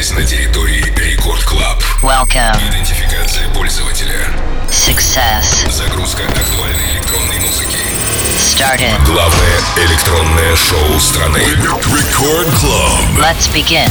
Находитесь на территории Рекорд Клаб. Welcome. Идентификация пользователя. Success. Загрузка актуальной электронной музыки. Started. Главное электронное шоу страны. Record Club. Let's begin.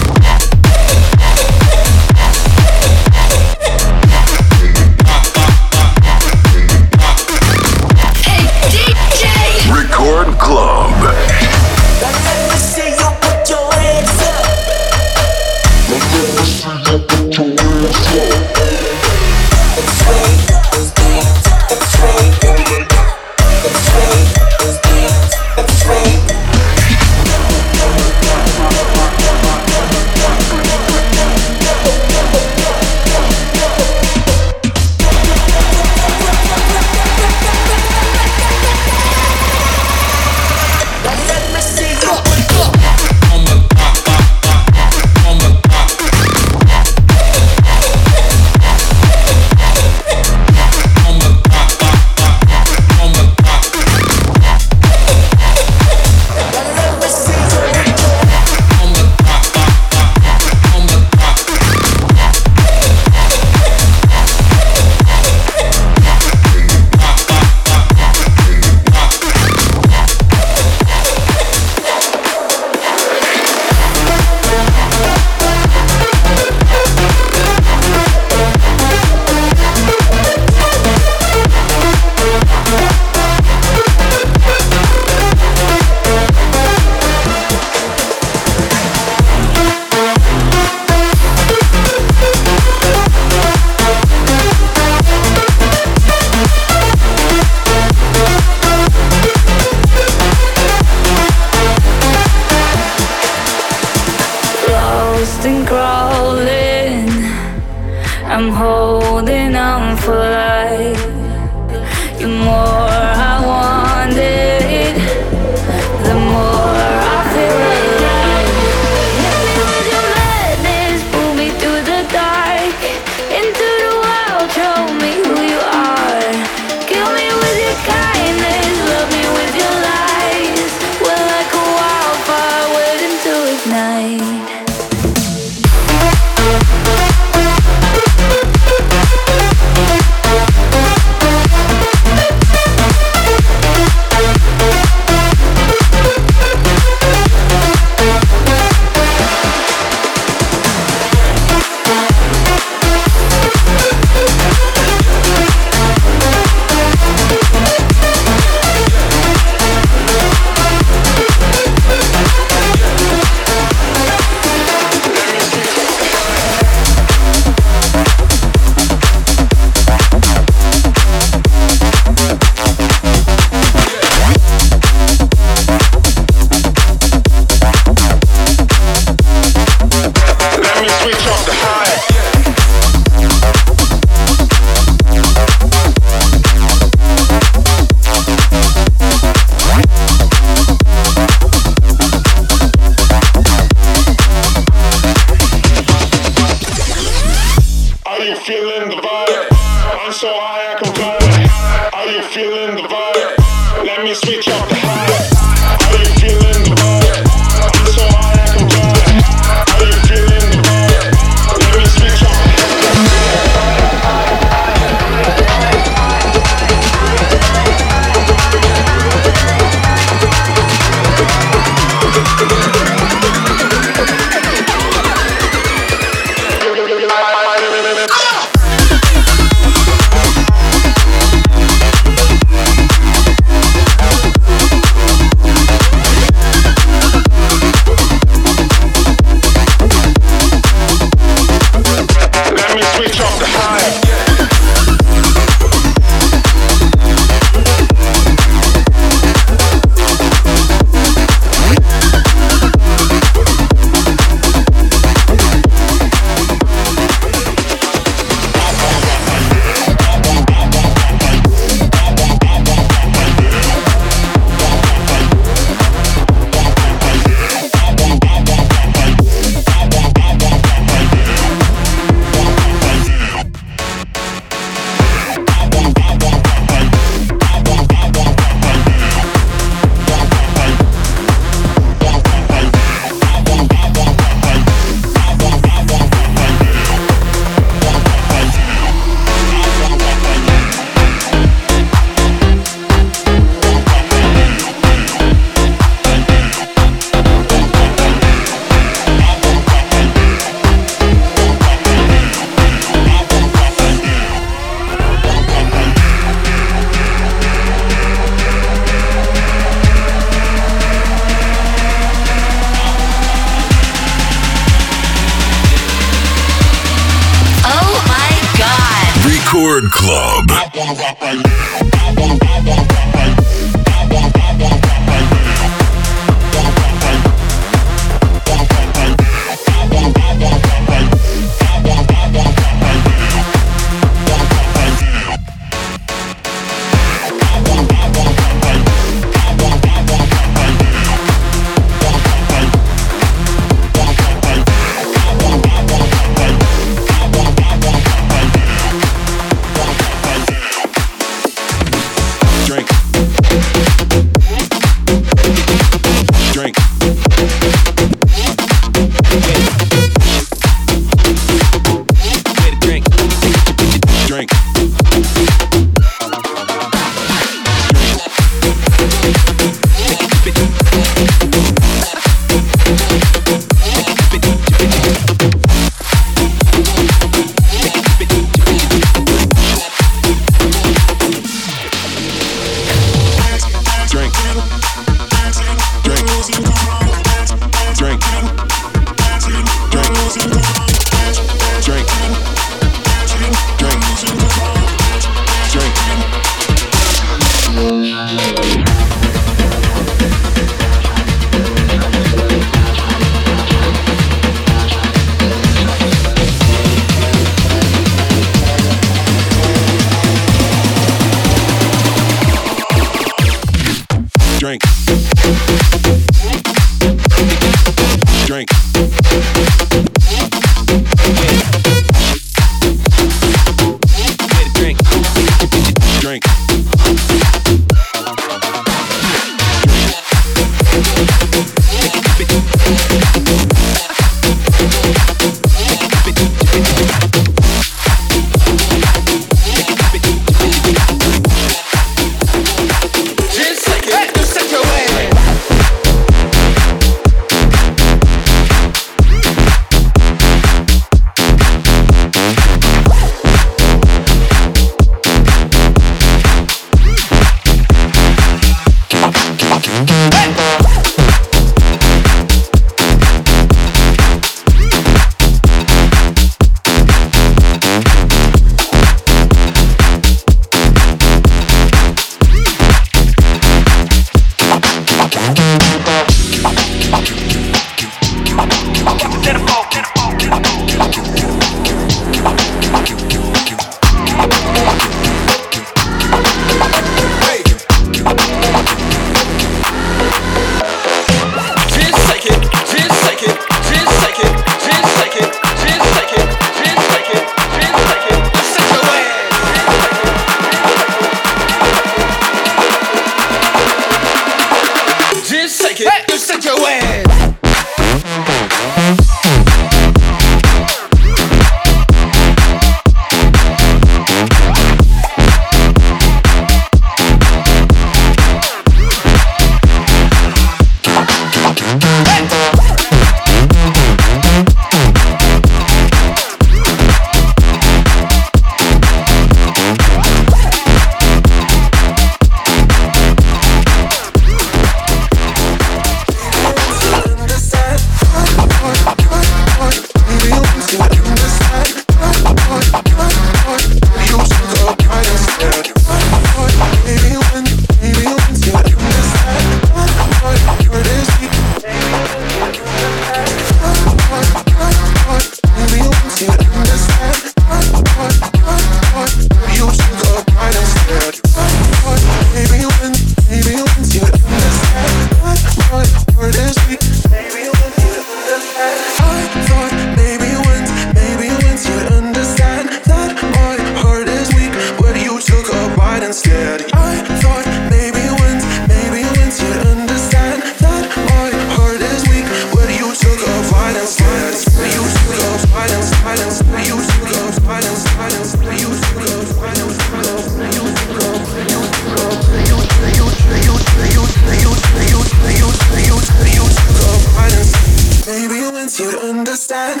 understand.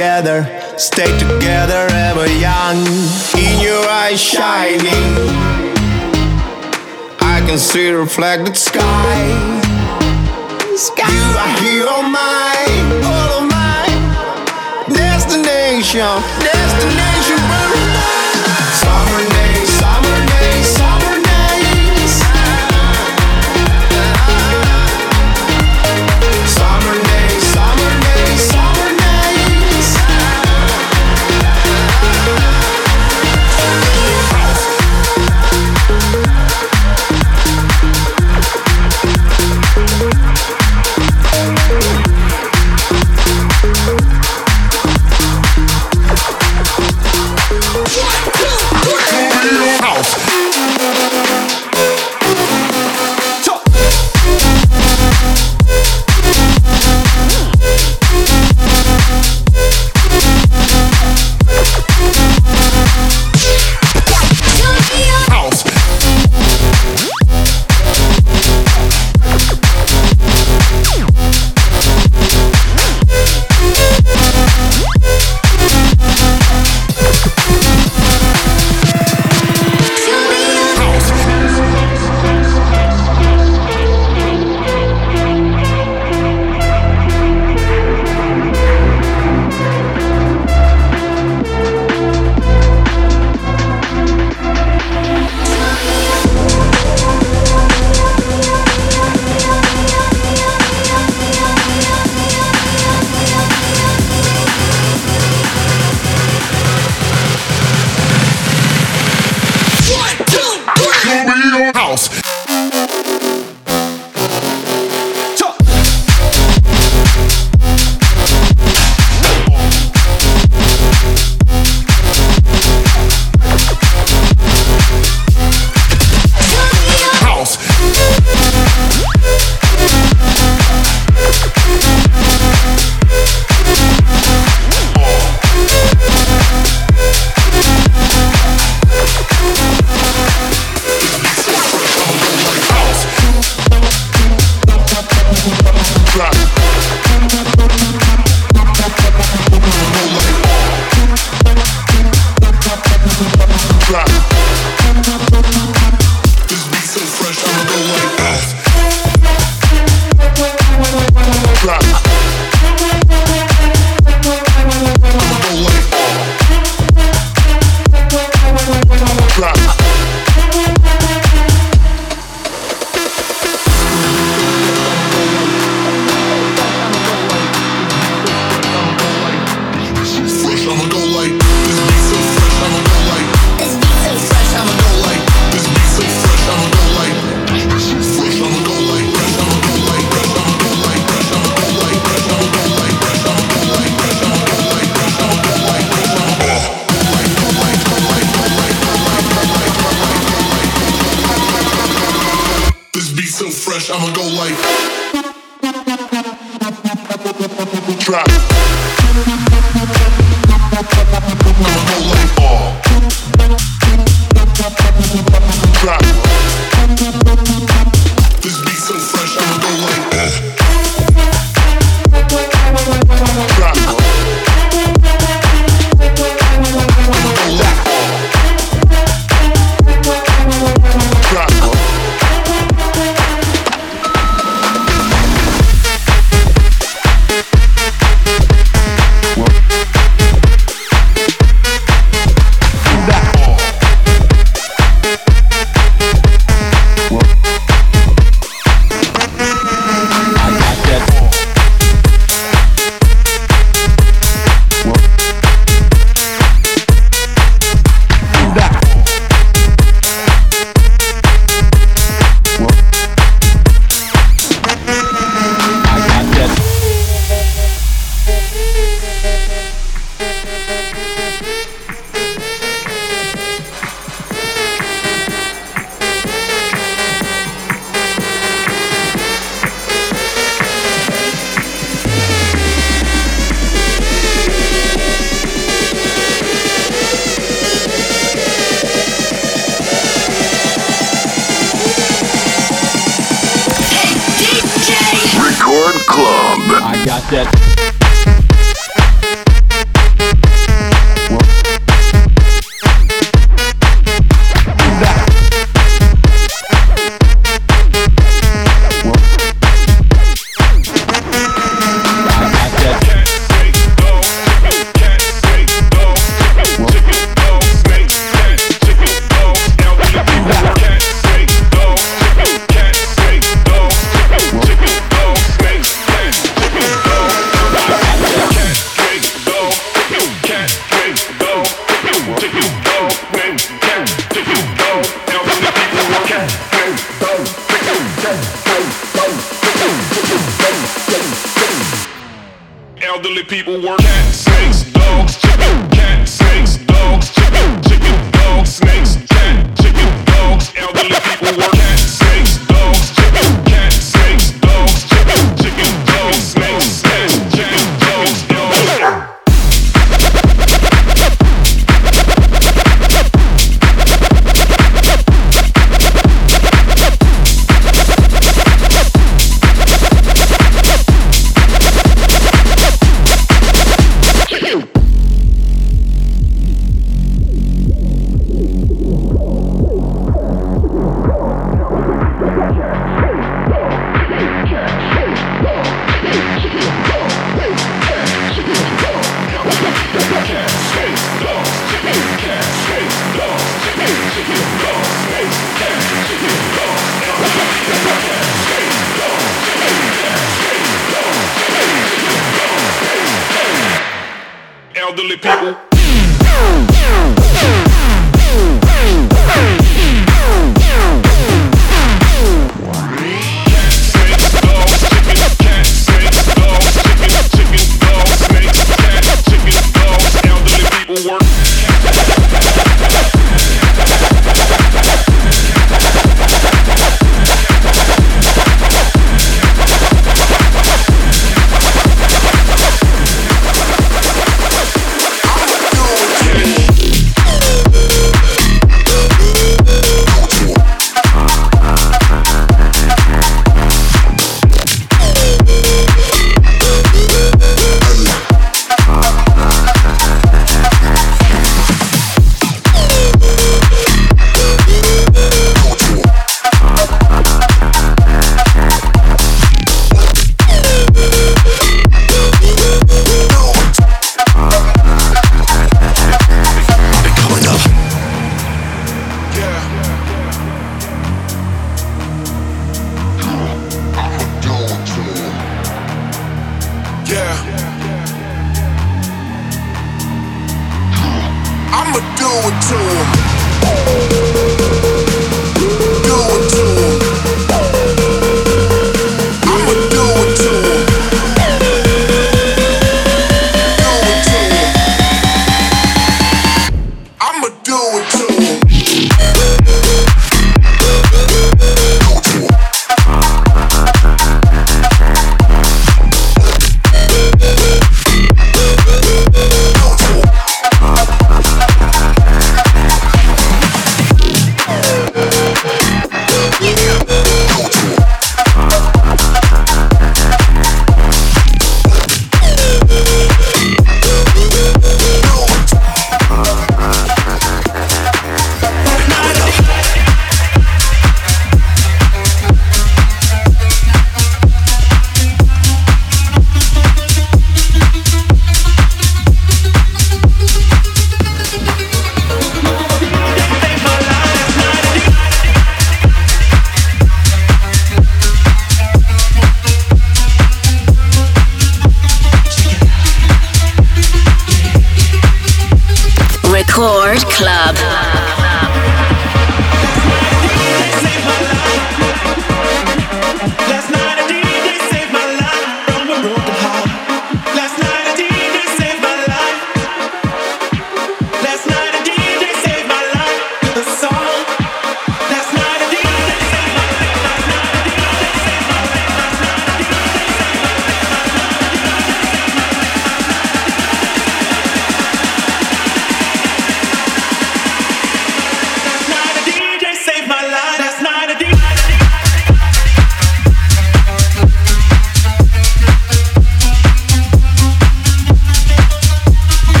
together, stay together ever young. In your eyes shining, I can see reflected sky. sky. You are here all mine, all of mine. Destination, destination. so fresh, I'ma go like. Drop. I'ma go like. Oh. Drop.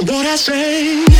What I say.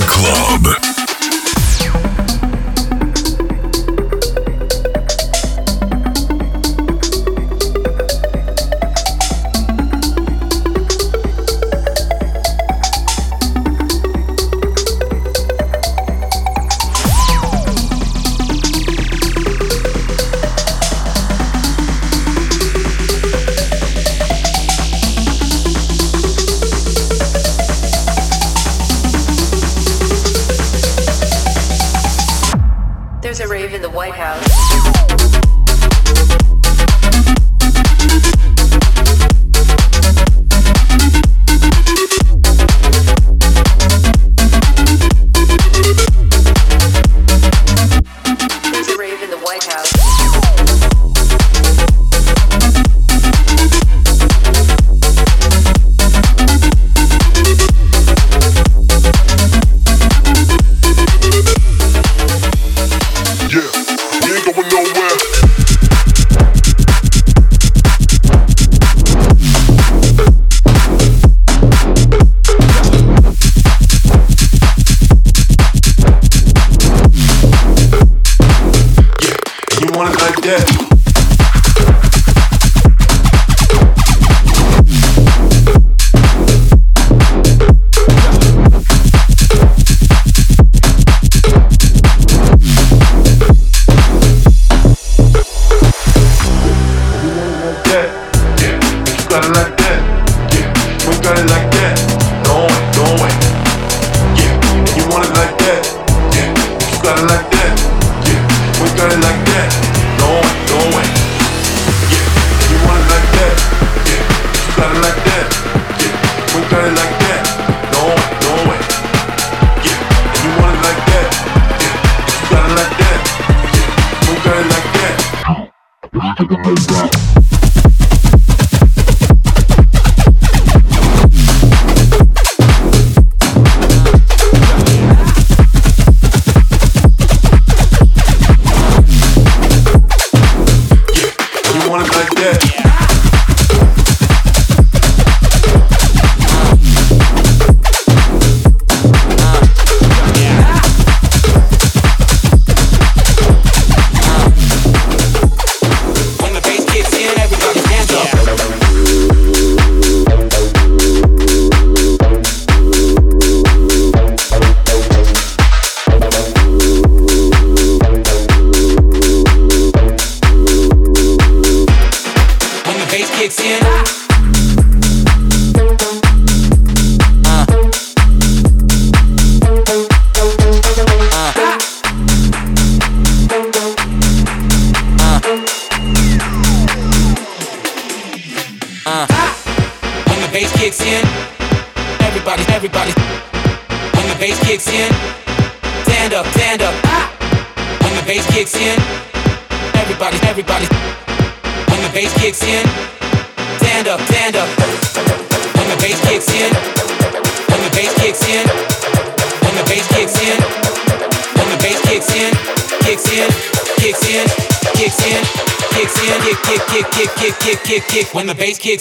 Club.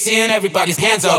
In, everybody's hands up.